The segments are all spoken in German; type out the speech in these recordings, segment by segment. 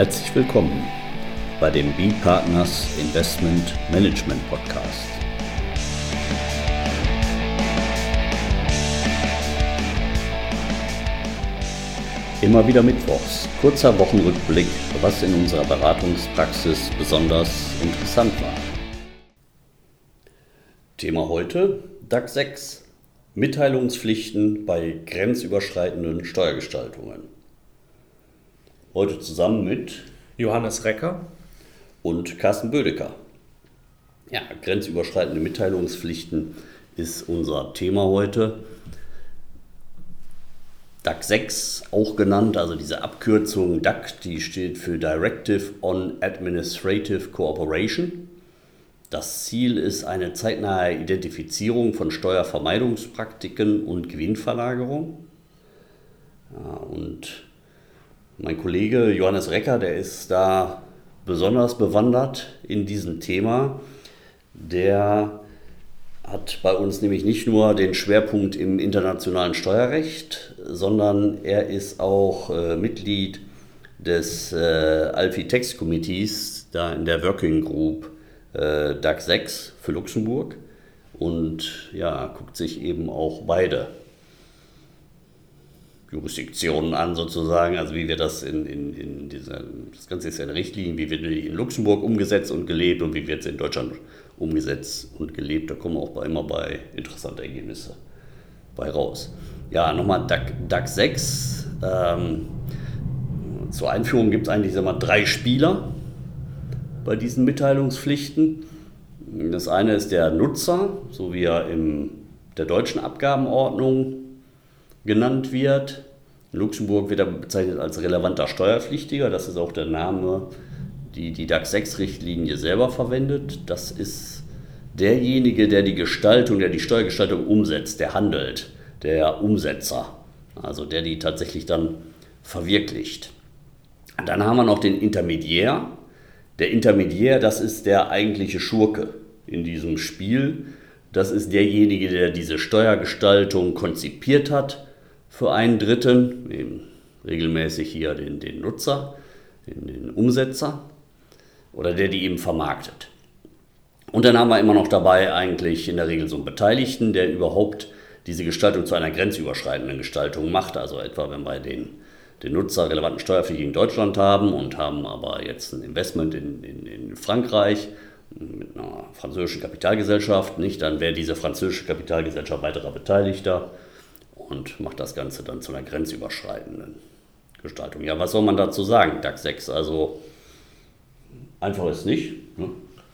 Herzlich willkommen bei dem B-Partners Investment Management Podcast. Immer wieder Mittwochs, kurzer Wochenrückblick, was in unserer Beratungspraxis besonders interessant war. Thema heute DAX 6. Mitteilungspflichten bei grenzüberschreitenden Steuergestaltungen. Heute zusammen mit Johannes Recker und Carsten Bödecker. Ja, grenzüberschreitende Mitteilungspflichten ist unser Thema heute. DAC 6 auch genannt, also diese Abkürzung DAC, die steht für Directive on Administrative Cooperation. Das Ziel ist eine zeitnahe Identifizierung von Steuervermeidungspraktiken und Gewinnverlagerung. Ja, und mein Kollege Johannes Recker, der ist da besonders bewandert in diesem Thema. Der hat bei uns nämlich nicht nur den Schwerpunkt im internationalen Steuerrecht, sondern er ist auch äh, Mitglied des äh, Alfie Text Committees, da in der Working Group äh, DAC 6 für Luxemburg und ja, guckt sich eben auch beide Jurisdiktionen an, sozusagen, also wie wir das in, in, in dieser, das Ganze ist ja eine Richtlinie, wie wird die in Luxemburg umgesetzt und gelebt und wie wird es in Deutschland umgesetzt und gelebt. Da kommen auch bei, immer bei interessante Ergebnisse bei raus. Ja, nochmal DAC, DAC 6. Ähm, zur Einführung gibt es eigentlich sag mal, drei Spieler bei diesen Mitteilungspflichten. Das eine ist der Nutzer, so wie er in der deutschen Abgabenordnung genannt wird. In Luxemburg wird er bezeichnet als relevanter Steuerpflichtiger. Das ist auch der Name, die die DAX 6-Richtlinie selber verwendet. Das ist derjenige, der die Gestaltung, der die Steuergestaltung umsetzt, der handelt, der Umsetzer, also der die tatsächlich dann verwirklicht. Dann haben wir noch den Intermediär. Der Intermediär, das ist der eigentliche Schurke in diesem Spiel. Das ist derjenige, der diese Steuergestaltung konzipiert hat für einen Dritten, eben regelmäßig hier den, den Nutzer, den, den Umsetzer oder der die eben vermarktet. Und dann haben wir immer noch dabei eigentlich in der Regel so einen Beteiligten, der überhaupt diese Gestaltung zu einer grenzüberschreitenden Gestaltung macht. Also etwa, wenn wir den, den Nutzer relevanten Steuerpflichtigen in Deutschland haben und haben aber jetzt ein Investment in, in, in Frankreich mit einer französischen Kapitalgesellschaft, nicht, dann wäre diese französische Kapitalgesellschaft weiterer Beteiligter und macht das Ganze dann zu einer grenzüberschreitenden Gestaltung. Ja, was soll man dazu sagen, DAX 6? Also einfach ist nicht. Ne?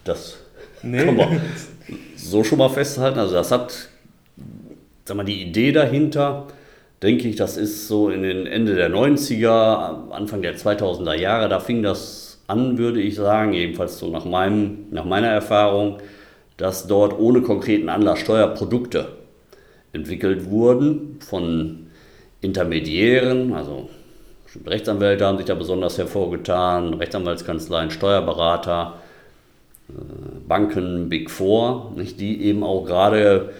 Das nee. kann man so schon mal festhalten. Also das hat, sag mal, die Idee dahinter, denke ich, das ist so in den Ende der 90er, Anfang der 2000er Jahre, da fing das an, würde ich sagen, jedenfalls so nach, meinem, nach meiner Erfahrung, dass dort ohne konkreten Anlass Steuerprodukte entwickelt wurden von Intermediären, also Rechtsanwälte haben sich da besonders hervorgetan, Rechtsanwaltskanzleien, Steuerberater, äh, Banken, Big Four, nicht, die eben auch gerade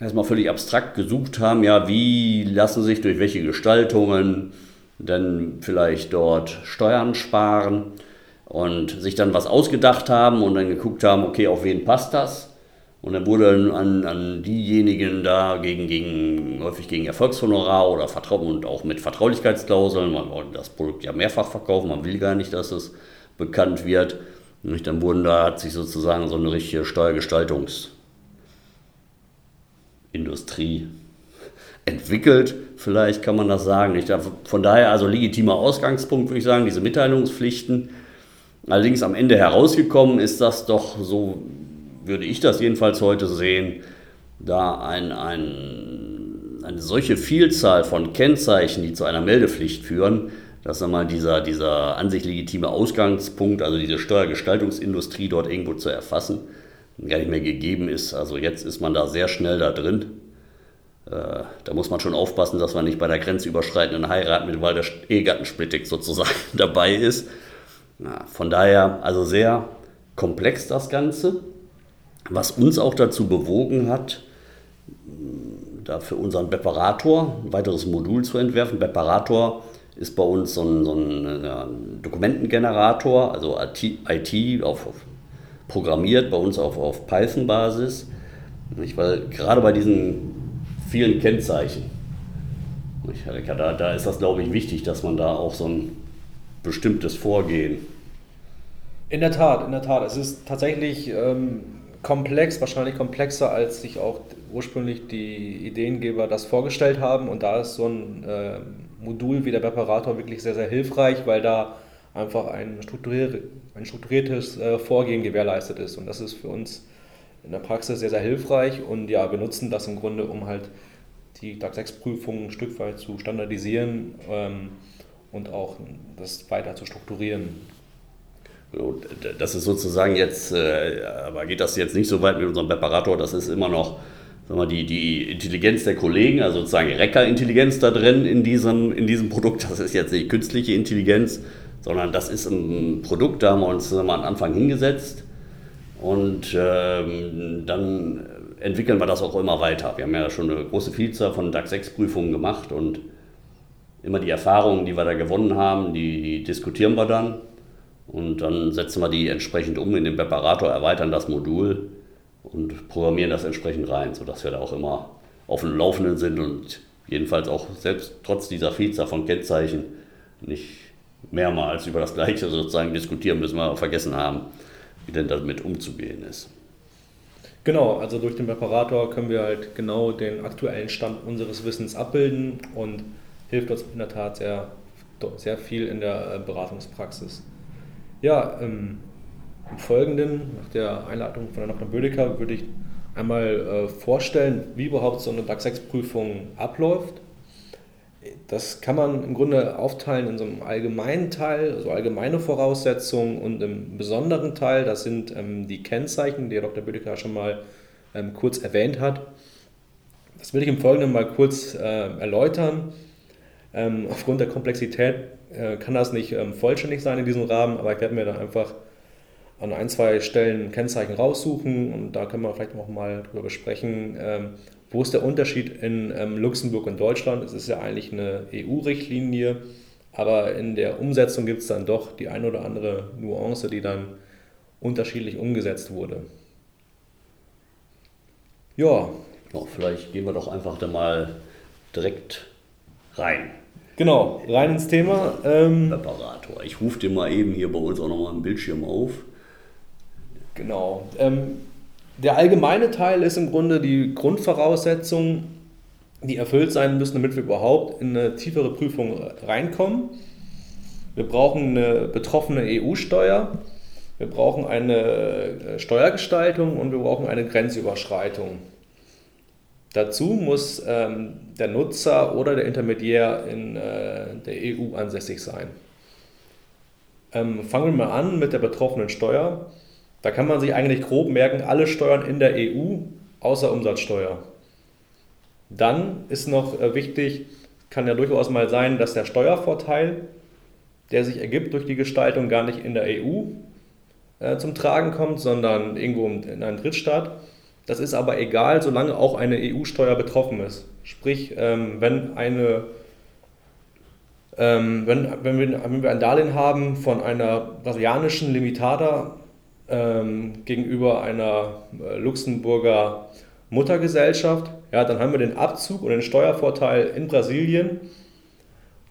erstmal völlig abstrakt gesucht haben, ja, wie lassen sich durch welche Gestaltungen denn vielleicht dort Steuern sparen und sich dann was ausgedacht haben und dann geguckt haben, okay, auf wen passt das? Und dann wurde an, an diejenigen da gegen, gegen, häufig gegen Erfolgshonorar oder Vertrauen und auch mit Vertraulichkeitsklauseln, man wollte das Produkt ja mehrfach verkaufen, man will gar nicht, dass es bekannt wird. Und dann wurden da, hat sich sozusagen so eine richtige Steuergestaltungsindustrie entwickelt, vielleicht kann man das sagen. Von daher also legitimer Ausgangspunkt, würde ich sagen, diese Mitteilungspflichten. Allerdings am Ende herausgekommen ist das doch so würde ich das jedenfalls heute sehen, da ein, ein, eine solche Vielzahl von Kennzeichen, die zu einer Meldepflicht führen, dass einmal dieser, dieser an sich legitime Ausgangspunkt, also diese Steuergestaltungsindustrie dort irgendwo zu erfassen, gar nicht mehr gegeben ist. Also jetzt ist man da sehr schnell da drin. Äh, da muss man schon aufpassen, dass man nicht bei der grenzüberschreitenden Heirat mit weil der Ehegattensplittig sozusagen dabei ist. von daher also sehr komplex das Ganze was uns auch dazu bewogen hat, da für unseren Beparator ein weiteres Modul zu entwerfen. Beparator ist bei uns so ein, so ein ja, Dokumentengenerator, also IT, auf, auf, programmiert, bei uns auf, auf Python-Basis. Weil gerade bei diesen vielen Kennzeichen, da, da ist das, glaube ich, wichtig, dass man da auch so ein bestimmtes Vorgehen. In der Tat, in der Tat. Es ist tatsächlich ähm, komplex, wahrscheinlich komplexer, als sich auch ursprünglich die Ideengeber das vorgestellt haben. Und da ist so ein äh, Modul wie der Preparator wirklich sehr, sehr hilfreich, weil da einfach ein, strukturier ein strukturiertes äh, Vorgehen gewährleistet ist. Und das ist für uns in der Praxis sehr, sehr hilfreich. Und ja, wir nutzen das im Grunde, um halt die DAX 6-Prüfungen ein Stück weit zu standardisieren ähm, und auch das weiter zu strukturieren. Das ist sozusagen jetzt, äh, aber geht das jetzt nicht so weit mit unserem Präparator, das ist immer noch sagen wir, die, die Intelligenz der Kollegen, also sozusagen Recker-Intelligenz da drin in diesem, in diesem Produkt. Das ist jetzt nicht künstliche Intelligenz, sondern das ist ein Produkt, da haben wir uns mal am Anfang hingesetzt und ähm, dann entwickeln wir das auch immer weiter. Wir haben ja schon eine große Vielzahl von DAX 6-Prüfungen gemacht und immer die Erfahrungen, die wir da gewonnen haben, die, die diskutieren wir dann und dann setzen wir die entsprechend um in den Präparator, erweitern das Modul und programmieren das entsprechend rein, sodass wir da auch immer auf dem Laufenden sind und jedenfalls auch selbst trotz dieser Vielzahl von Kennzeichen nicht mehrmals über das Gleiche sozusagen diskutieren müssen, wir vergessen haben, wie denn damit umzugehen ist. Genau, also durch den Präparator können wir halt genau den aktuellen Stand unseres Wissens abbilden und hilft uns in der Tat sehr, sehr viel in der äh, Beratungspraxis. Ja, ähm, im Folgenden, nach der Einladung von Dr. Bödecker, würde ich einmal äh, vorstellen, wie überhaupt so eine DAX 6-Prüfung abläuft. Das kann man im Grunde aufteilen in so einem allgemeinen Teil, also allgemeine Voraussetzungen und im besonderen Teil, das sind ähm, die Kennzeichen, die Herr Dr. Bödecker schon mal ähm, kurz erwähnt hat. Das will ich im Folgenden mal kurz äh, erläutern. Ähm, aufgrund der Komplexität äh, kann das nicht ähm, vollständig sein in diesem Rahmen, aber ich werde mir dann einfach an ein, zwei Stellen Kennzeichen raussuchen und da können wir vielleicht auch mal darüber besprechen, ähm, wo ist der Unterschied in ähm, Luxemburg und Deutschland. Es ist ja eigentlich eine EU-Richtlinie, aber in der Umsetzung gibt es dann doch die ein oder andere Nuance, die dann unterschiedlich umgesetzt wurde. Ja. ja vielleicht gehen wir doch einfach da mal direkt rein. Genau, rein ins Thema. Ähm, Präparator. Ich rufe dir mal eben hier bei uns auch nochmal einen Bildschirm auf. Genau. Ähm, der allgemeine Teil ist im Grunde die Grundvoraussetzung, die erfüllt sein müssen, damit wir überhaupt in eine tiefere Prüfung reinkommen. Wir brauchen eine betroffene EU-Steuer, wir brauchen eine äh, Steuergestaltung und wir brauchen eine Grenzüberschreitung. Dazu muss ähm, der Nutzer oder der Intermediär in äh, der EU ansässig sein. Ähm, fangen wir mal an mit der betroffenen Steuer. Da kann man sich eigentlich grob merken, alle Steuern in der EU außer Umsatzsteuer. Dann ist noch äh, wichtig, kann ja durchaus mal sein, dass der Steuervorteil, der sich ergibt durch die Gestaltung, gar nicht in der EU äh, zum Tragen kommt, sondern irgendwo in einem Drittstaat. Das ist aber egal, solange auch eine EU-Steuer betroffen ist. Sprich, ähm, wenn, eine, ähm, wenn, wenn, wir, wenn wir ein Darlehen haben von einer brasilianischen Limitada ähm, gegenüber einer äh, Luxemburger Muttergesellschaft, ja, dann haben wir den Abzug und den Steuervorteil in Brasilien.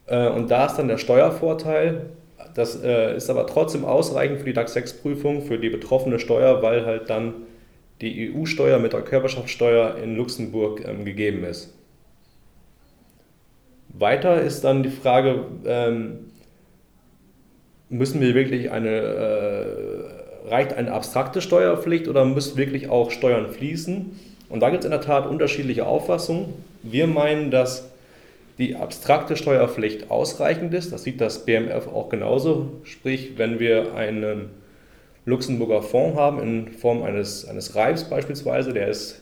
Äh, und da ist dann der Steuervorteil. Das äh, ist aber trotzdem ausreichend für die DAX 6-Prüfung, für die betroffene Steuer, weil halt dann die EU-Steuer mit der Körperschaftssteuer in Luxemburg ähm, gegeben ist. Weiter ist dann die Frage, ähm, müssen wir wirklich eine, äh, reicht eine abstrakte Steuerpflicht oder müssen wirklich auch Steuern fließen? Und da gibt es in der Tat unterschiedliche Auffassungen. Wir meinen, dass die abstrakte Steuerpflicht ausreichend ist. Das sieht das BMF auch genauso. Sprich, wenn wir einen Luxemburger Fonds haben in Form eines, eines Reibs beispielsweise, der ist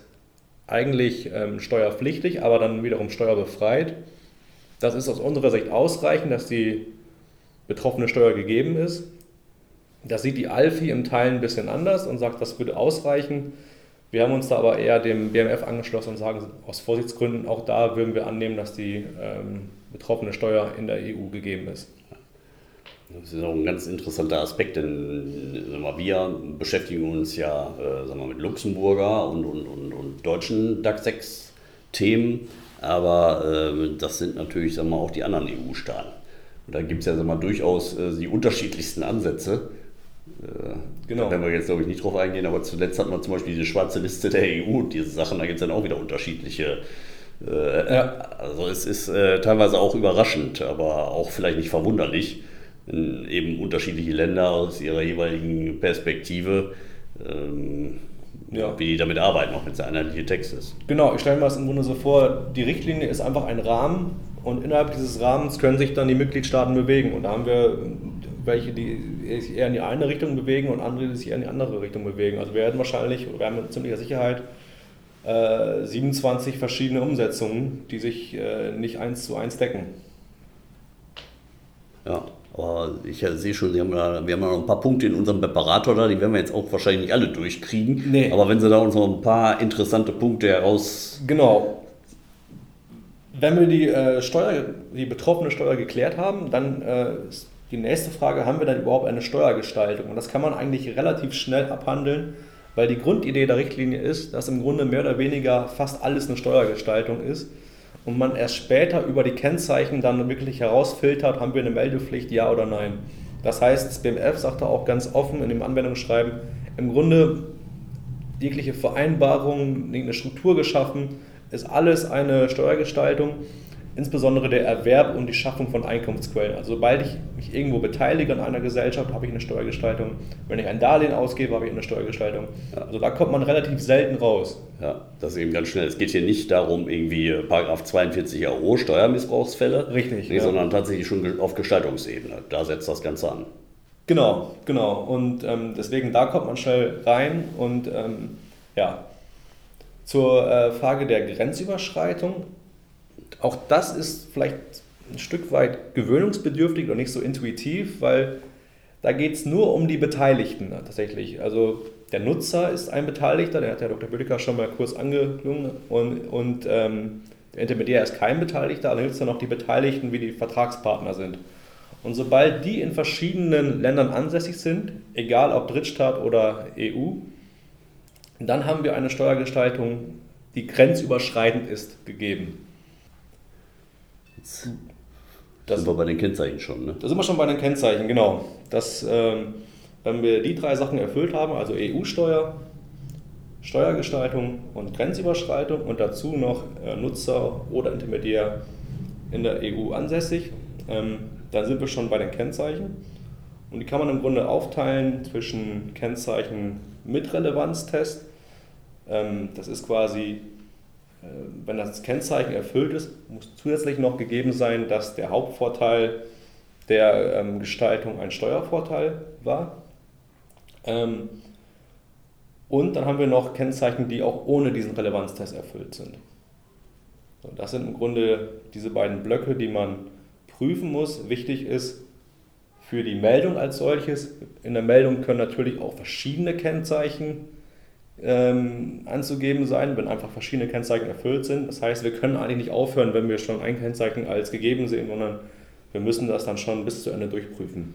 eigentlich ähm, steuerpflichtig, aber dann wiederum steuerbefreit. Das ist aus unserer Sicht ausreichend, dass die betroffene Steuer gegeben ist. Das sieht die ALFI im Teil ein bisschen anders und sagt, das würde ausreichen. Wir haben uns da aber eher dem BMF angeschlossen und sagen, aus Vorsichtsgründen, auch da würden wir annehmen, dass die ähm, betroffene Steuer in der EU gegeben ist. Das ist auch ein ganz interessanter Aspekt, denn wir beschäftigen uns ja äh, sagen wir, mit Luxemburger und, und, und, und deutschen DAX 6 Themen, aber äh, das sind natürlich sagen wir, auch die anderen EU-Staaten. Und da gibt es ja sagen wir, durchaus äh, die unterschiedlichsten Ansätze. Äh, genau. Da werden wir jetzt, glaube ich, nicht drauf eingehen, aber zuletzt hatten wir zum Beispiel diese schwarze Liste der EU und diese Sachen, da gibt es dann auch wieder unterschiedliche. Äh, ja. Also es ist äh, teilweise auch überraschend, aber auch vielleicht nicht verwunderlich, eben unterschiedliche Länder aus ihrer jeweiligen Perspektive ähm, ja. wie die damit arbeiten, auch wenn es ein einheitlicher Text ist. Genau, ich stelle mir das im Grunde so vor, die Richtlinie ist einfach ein Rahmen und innerhalb dieses Rahmens können sich dann die Mitgliedstaaten bewegen. Und da haben wir welche, die sich eher in die eine Richtung bewegen und andere, die sich eher in die andere Richtung bewegen. Also wir werden wahrscheinlich, wir haben mit ziemlicher Sicherheit äh, 27 verschiedene Umsetzungen, die sich äh, nicht eins zu eins decken. Ja, aber ich sehe schon, wir haben, ja, wir haben ja noch ein paar Punkte in unserem Präparator da, die werden wir jetzt auch wahrscheinlich nicht alle durchkriegen. Nee. Aber wenn Sie da uns noch ein paar interessante Punkte heraus. Genau. Wenn wir die, äh, Steuer, die betroffene Steuer geklärt haben, dann äh, ist die nächste Frage, haben wir dann überhaupt eine Steuergestaltung? Und das kann man eigentlich relativ schnell abhandeln, weil die Grundidee der Richtlinie ist, dass im Grunde mehr oder weniger fast alles eine Steuergestaltung ist und man erst später über die Kennzeichen dann wirklich herausfiltert, haben wir eine Meldepflicht, ja oder nein. Das heißt, das BMF sagt da auch ganz offen in dem Anwendungsschreiben, im Grunde jegliche Vereinbarung, eine Struktur geschaffen, ist alles eine Steuergestaltung insbesondere der Erwerb und die Schaffung von Einkommensquellen. Also sobald ich mich irgendwo beteilige an einer Gesellschaft, habe ich eine Steuergestaltung. Wenn ich ein Darlehen ausgebe, habe ich eine Steuergestaltung. Ja. Also da kommt man relativ selten raus. Ja, das ist eben ganz schnell. Es geht hier nicht darum, irgendwie äh, Paragraph 42 AO, Steuermissbrauchsfälle, Richtig, nee, ja. sondern tatsächlich schon auf Gestaltungsebene. Da setzt das Ganze an. Genau, genau. Und ähm, deswegen, da kommt man schnell rein und ähm, ja. Zur äh, Frage der Grenzüberschreitung auch das ist vielleicht ein Stück weit gewöhnungsbedürftig und nicht so intuitiv, weil da geht es nur um die Beteiligten tatsächlich. Also der Nutzer ist ein Beteiligter, der hat der Dr. Bödecker schon mal kurz angeklungen und, und ähm, der Intermediär ist kein Beteiligter, allerdings gibt es dann noch die Beteiligten, wie die Vertragspartner sind. Und sobald die in verschiedenen Ländern ansässig sind, egal ob Drittstaat oder EU, dann haben wir eine Steuergestaltung, die grenzüberschreitend ist, gegeben. Das sind wir bei den Kennzeichen schon, ne? Da sind wir schon bei den Kennzeichen, genau. Das, ähm, wenn wir die drei Sachen erfüllt haben, also EU-Steuer, Steuergestaltung und Grenzüberschreitung und dazu noch äh, Nutzer oder Intermediär in der EU ansässig, ähm, dann sind wir schon bei den Kennzeichen. Und die kann man im Grunde aufteilen zwischen Kennzeichen mit Relevanztest. Ähm, das ist quasi wenn das Kennzeichen erfüllt ist, muss zusätzlich noch gegeben sein, dass der Hauptvorteil der ähm, Gestaltung ein Steuervorteil war. Ähm, und dann haben wir noch Kennzeichen, die auch ohne diesen Relevanztest erfüllt sind. das sind im Grunde diese beiden Blöcke, die man prüfen muss. Wichtig ist für die Meldung als solches. In der Meldung können natürlich auch verschiedene Kennzeichen ähm, anzugeben sein, wenn einfach verschiedene Kennzeichen erfüllt sind. Das heißt, wir können eigentlich nicht aufhören, wenn wir schon ein Kennzeichen als gegeben sehen, sondern wir müssen das dann schon bis zu Ende durchprüfen.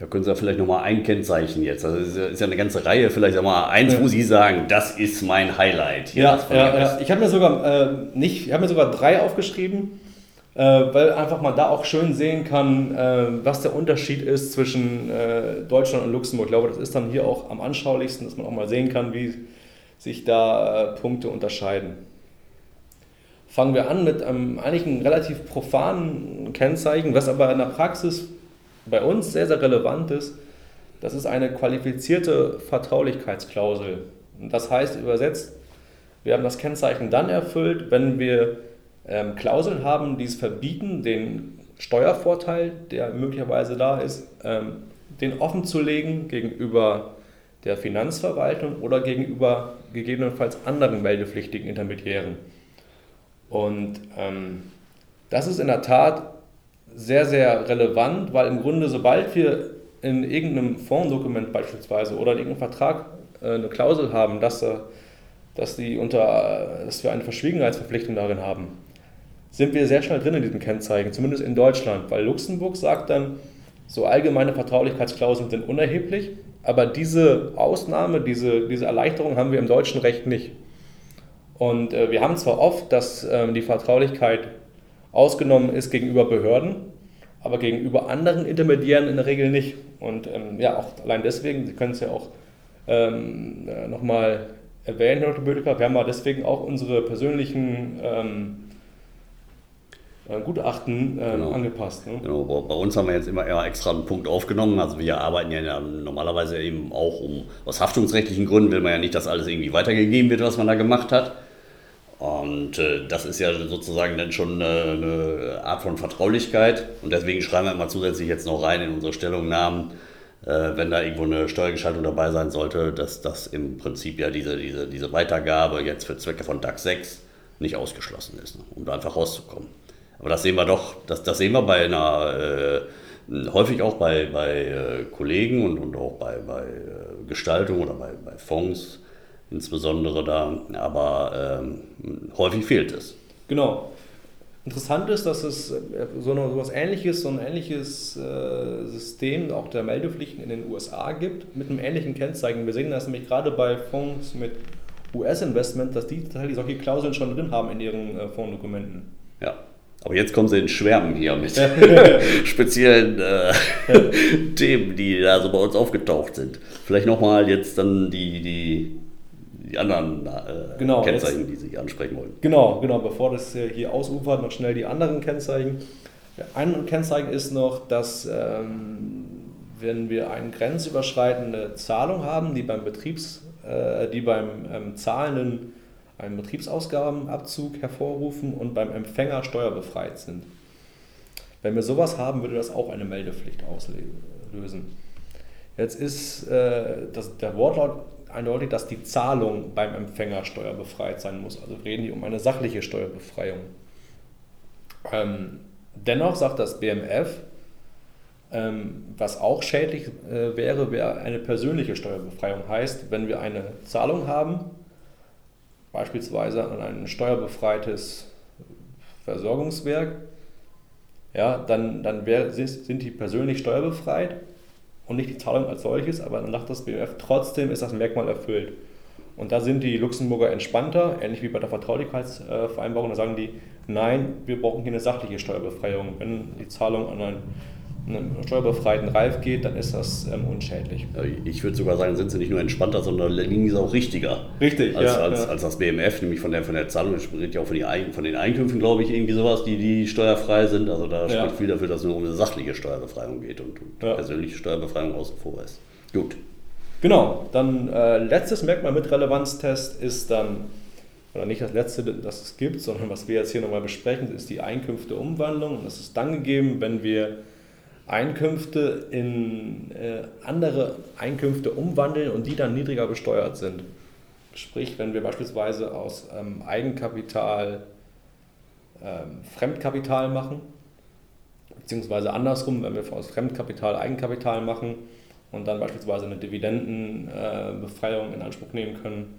Ja, können Sie da vielleicht nochmal ein Kennzeichen jetzt? Also es ist ja eine ganze Reihe, vielleicht einmal eins, ja. wo Sie sagen, das ist mein Highlight. Hier ja, ja, ja, ich habe mir sogar äh, nicht, ich habe mir sogar drei aufgeschrieben. Äh, weil einfach man da auch schön sehen kann, äh, was der Unterschied ist zwischen äh, Deutschland und Luxemburg. Ich glaube, das ist dann hier auch am anschaulichsten, dass man auch mal sehen kann, wie sich da Punkte unterscheiden. Fangen wir an mit einem eigentlich relativ profanen Kennzeichen, was aber in der Praxis bei uns sehr, sehr relevant ist. Das ist eine qualifizierte Vertraulichkeitsklausel. Das heißt übersetzt, wir haben das Kennzeichen dann erfüllt, wenn wir ähm, Klauseln haben, die es verbieten, den Steuervorteil, der möglicherweise da ist, ähm, den offen zu legen gegenüber der Finanzverwaltung oder gegenüber gegebenenfalls anderen meldepflichtigen Intermediären. Und ähm, das ist in der Tat sehr, sehr relevant, weil im Grunde, sobald wir in irgendeinem Fondsdokument beispielsweise oder in irgendeinem Vertrag äh, eine Klausel haben, dass, äh, dass, die unter, dass wir eine Verschwiegenheitsverpflichtung darin haben, sind wir sehr schnell drin in diesem Kennzeichen, zumindest in Deutschland, weil Luxemburg sagt dann, so allgemeine Vertraulichkeitsklauseln sind unerheblich, aber diese Ausnahme, diese, diese Erleichterung haben wir im deutschen Recht nicht. Und äh, wir haben zwar oft, dass äh, die Vertraulichkeit ausgenommen ist gegenüber Behörden, aber gegenüber anderen Intermediären in der Regel nicht. Und ähm, ja, auch allein deswegen, Sie können es ja auch ähm, äh, nochmal erwähnen, Herr Dr. Bödecker, wir haben ja deswegen auch unsere persönlichen ähm, äh, Gutachten äh, genau. angepasst. Ne? Genau, bei uns haben wir jetzt immer extra einen Punkt aufgenommen. Also wir arbeiten ja normalerweise eben auch um, aus haftungsrechtlichen Gründen will man ja nicht, dass alles irgendwie weitergegeben wird, was man da gemacht hat. Und äh, das ist ja sozusagen dann schon eine, eine, Art von Vertraulichkeit. Und deswegen schreiben wir immer zusätzlich jetzt noch rein in unsere Stellungnahmen, äh, wenn da irgendwo eine Steuergestaltung dabei sein sollte, dass das im Prinzip ja diese, diese, diese Weitergabe jetzt für Zwecke von DAX 6 nicht ausgeschlossen ist, ne, um da einfach rauszukommen. Aber das sehen wir doch, das, das sehen wir bei einer, äh, häufig auch bei, bei äh, Kollegen und, und auch bei, bei äh, Gestaltung oder bei, bei Fonds insbesondere da, aber ähm, häufig fehlt es. Genau. Interessant ist, dass es äh, so, eine, so ähnliches, so ein ähnliches äh, System auch der Meldepflichten in den USA gibt, mit einem ähnlichen Kennzeichen. Wir sehen das nämlich gerade bei Fonds mit US-Investment, dass die tatsächlich solche Klauseln schon drin haben in ihren äh, Fondsdokumenten. Ja. Aber jetzt kommen sie in Schwärmen hier mit speziellen äh, Themen, die da so bei uns aufgetaucht sind. Vielleicht nochmal jetzt dann die, die, die anderen äh, genau, Kennzeichen, jetzt, die Sie ansprechen wollen. Genau, genau. Bevor das hier ausufert, noch schnell die anderen Kennzeichen. Ein Kennzeichen ist noch, dass ähm, wenn wir eine grenzüberschreitende Zahlung haben, die beim Betriebs, äh, die beim ähm, zahlenden einen Betriebsausgabenabzug hervorrufen und beim Empfänger steuerbefreit sind. Wenn wir sowas haben, würde das auch eine Meldepflicht auslösen. Jetzt ist äh, das, der Wortlaut eindeutig, dass die Zahlung beim Empfänger steuerbefreit sein muss. Also reden die um eine sachliche Steuerbefreiung. Ähm, dennoch sagt das BMF, ähm, was auch schädlich äh, wäre, wäre eine persönliche Steuerbefreiung. Heißt, wenn wir eine Zahlung haben, beispielsweise an ein steuerbefreites Versorgungswerk, ja, dann, dann wär, sind die persönlich steuerbefreit und nicht die Zahlung als solches, aber dann sagt das BMF, trotzdem ist das Merkmal erfüllt. Und da sind die Luxemburger entspannter, ähnlich wie bei der Vertraulichkeitsvereinbarung, da sagen die, nein, wir brauchen hier eine sachliche Steuerbefreiung. Wenn die Zahlung an ein einem steuerbefreiten Reif geht, dann ist das ähm, unschädlich. Ich würde sogar sagen, sind sie nicht nur entspannter, sondern liegen sie auch richtiger. Richtig, als, ja, als, ja. als das BMF, nämlich von der, von der Zahlung, spricht ja auch von, die, von den Einkünften, glaube ich, irgendwie sowas, die, die steuerfrei sind. Also da ja. spricht viel dafür, dass es nur um eine sachliche Steuerbefreiung geht und, und persönliche Steuerbefreiung außen vor ist. Gut. Genau, dann äh, letztes Merkmal mit Relevanztest ist dann, oder nicht das letzte, das es gibt, sondern was wir jetzt hier nochmal besprechen, ist die Einkünfteumwandlung. Und das ist dann gegeben, wenn wir Einkünfte in äh, andere Einkünfte umwandeln und die dann niedriger besteuert sind. Sprich, wenn wir beispielsweise aus ähm, Eigenkapital ähm, Fremdkapital machen, beziehungsweise andersrum, wenn wir aus Fremdkapital Eigenkapital machen und dann beispielsweise eine Dividendenbefreiung äh, in Anspruch nehmen können,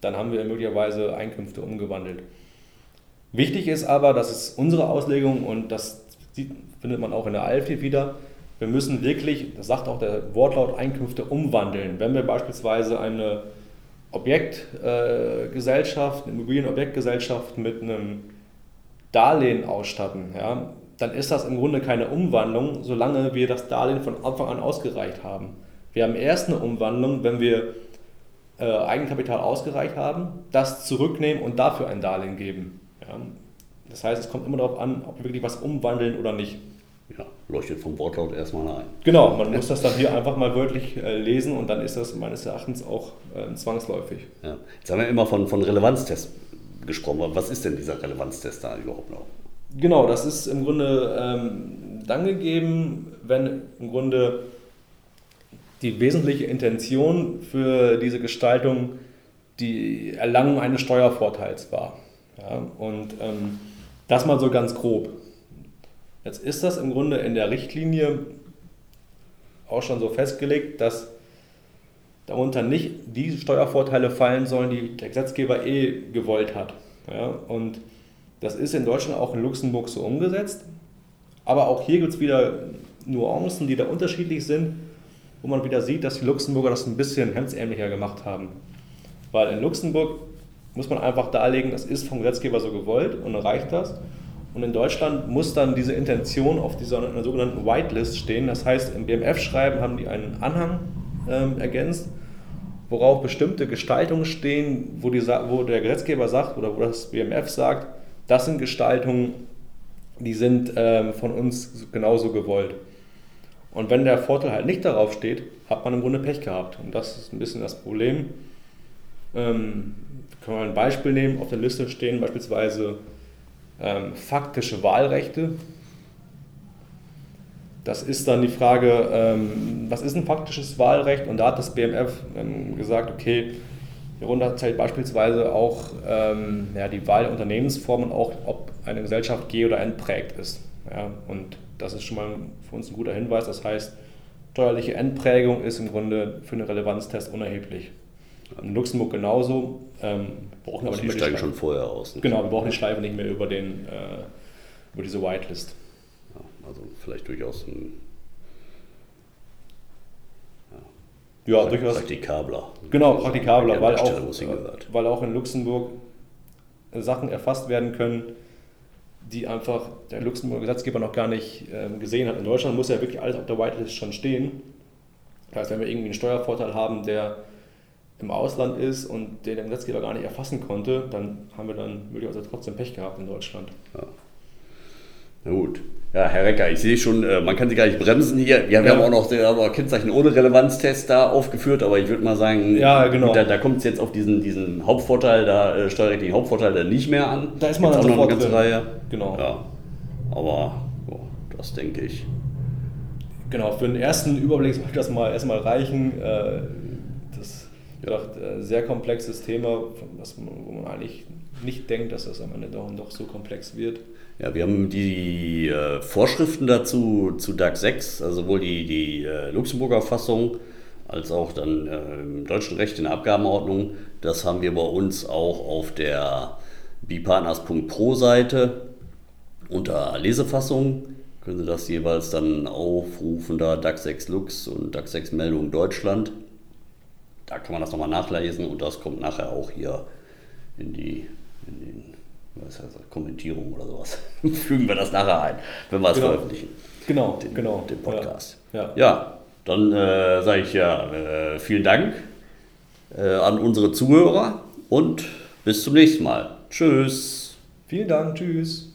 dann haben wir möglicherweise Einkünfte umgewandelt. Wichtig ist aber, das ist unsere Auslegung und das findet man auch in der ALFI wieder. Wir müssen wirklich, das sagt auch der Wortlaut, Einkünfte umwandeln. Wenn wir beispielsweise eine Objektgesellschaft, eine Immobilienobjektgesellschaft mit einem Darlehen ausstatten, ja, dann ist das im Grunde keine Umwandlung, solange wir das Darlehen von Anfang an ausgereicht haben. Wir haben erst eine Umwandlung, wenn wir äh, Eigenkapital ausgereicht haben, das zurücknehmen und dafür ein Darlehen geben. Ja. Das heißt, es kommt immer darauf an, ob wir wirklich was umwandeln oder nicht. Ja, leuchtet vom Wortlaut erstmal ein. Genau, man muss das dann hier einfach mal wörtlich äh, lesen und dann ist das meines Erachtens auch äh, zwangsläufig. Ja. Jetzt haben wir immer von, von Relevanztest gesprochen. Was ist denn dieser Relevanztest da überhaupt noch? Genau, das ist im Grunde ähm, dann gegeben, wenn im Grunde die wesentliche Intention für diese Gestaltung die Erlangung eines Steuervorteils war. Ja, und ähm, das mal so ganz grob. Jetzt ist das im Grunde in der Richtlinie auch schon so festgelegt, dass darunter nicht die Steuervorteile fallen sollen, die der Gesetzgeber eh gewollt hat. Ja? Und das ist in Deutschland auch in Luxemburg so umgesetzt. Aber auch hier gibt es wieder Nuancen, die da unterschiedlich sind, wo man wieder sieht, dass die Luxemburger das ein bisschen hemdsärmlicher gemacht haben. Weil in Luxemburg muss man einfach darlegen, das ist vom Gesetzgeber so gewollt und dann reicht das. Und in Deutschland muss dann diese Intention auf dieser sogenannten Whitelist stehen. Das heißt, im BMF-Schreiben haben die einen Anhang ähm, ergänzt, worauf bestimmte Gestaltungen stehen, wo, die, wo der Gesetzgeber sagt oder wo das BMF sagt, das sind Gestaltungen, die sind ähm, von uns genauso gewollt. Und wenn der Vorteil halt nicht darauf steht, hat man im Grunde Pech gehabt. Und das ist ein bisschen das Problem. Ähm, können wir ein Beispiel nehmen, auf der Liste stehen beispielsweise ähm, faktische Wahlrechte. Das ist dann die Frage, ähm, was ist ein faktisches Wahlrecht? Und da hat das BMF ähm, gesagt, okay, hierunter zählt beispielsweise auch ähm, ja, die Wahl der Unternehmensform und auch, ob eine Gesellschaft G- oder N prägt ist. Ja, und das ist schon mal für uns ein guter Hinweis. Das heißt, steuerliche Endprägung ist im Grunde für einen Relevanztest unerheblich. In Luxemburg genauso. Ähm, brauchen aber die steigen schon vorher aus. Ne? Genau, wir brauchen die Schleife nicht mehr über, den, äh, über diese Whitelist. Ja, also vielleicht durchaus ein ja, ja durchaus praktikabler. Genau, praktikabler, weil auch, weil auch in Luxemburg Sachen erfasst werden können, die einfach der Luxemburger Gesetzgeber noch gar nicht ähm, gesehen hat. In Deutschland muss ja wirklich alles auf der Whitelist schon stehen. Das heißt, wenn wir irgendwie einen Steuervorteil haben, der im Ausland ist und den der Gesetzgeber gar nicht erfassen konnte, dann haben wir dann möglicherweise trotzdem Pech gehabt in Deutschland. Ja. Na gut. Ja, Herr Recker, ich sehe schon, äh, man kann Sie gar nicht bremsen hier. Wir, ja. haben auch noch aber Kennzeichen ohne Relevanztest da aufgeführt, aber ich würde mal sagen, ja, genau. da, da kommt es jetzt auf diesen, diesen Hauptvorteil, da äh, steuerrechtlichen Hauptvorteil dann nicht mehr an. Da ist man dann auch noch eine ganze Reihe. Genau. Ja. Aber oh, das denke ich. Genau, für den ersten Überblick sollte das mal erstmal reichen. Äh, gedacht, äh, sehr komplexes Thema, was man, wo man eigentlich nicht denkt, dass das am Ende doch, doch so komplex wird. Ja, wir haben die äh, Vorschriften dazu zu DAX 6, also sowohl die, die äh, Luxemburger Fassung als auch dann im deutschen Recht in der Abgabenordnung. Das haben wir bei uns auch auf der bipartners.pro Seite unter Lesefassung. Können Sie das jeweils dann aufrufen, da DAX 6 Lux und DAX 6 Meldung Deutschland da kann man das nochmal nachlesen und das kommt nachher auch hier in die in den was heißt das, Kommentierung oder sowas. Fügen wir das nachher ein, wenn wir es genau. veröffentlichen. Genau, den, genau. Den Podcast. Ja, ja. ja dann äh, sage ich ja äh, vielen Dank äh, an unsere Zuhörer und bis zum nächsten Mal. Tschüss. Vielen Dank, tschüss.